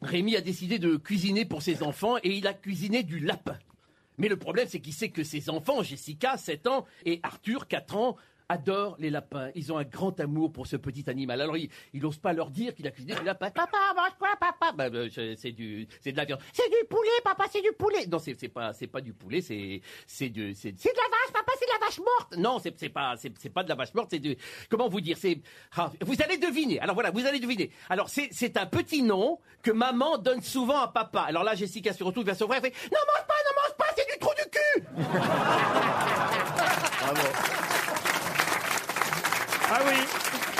Rémi a décidé de cuisiner pour ses enfants et il a cuisiné du lapin. Mais le problème, c'est qu'il sait que ses enfants, Jessica, 7 ans, et Arthur, 4 ans, adorent les lapins. Ils ont un grand amour pour ce petit animal. Alors, il n'ose pas leur dire qu'il a cuisiné du lapin. Papa, mange quoi, papa? Bah, c'est du, c'est de la viande. C'est du poulet, papa, c'est du poulet. Non, c'est pas, c'est pas du poulet, c'est, c'est du, c'est, de la vache, papa, c'est de la vache morte. Non, c'est pas, c'est pas de la vache morte, c'est du, comment vous dire, c'est, ah, vous allez deviner. Alors voilà, vous allez deviner. Alors c'est, c'est un petit nom que maman donne souvent à papa. Alors là, Jessica se retrouve vers son frère et fait, non, mange pas, non, mange pas, c'est du trou du cul. Ah oui.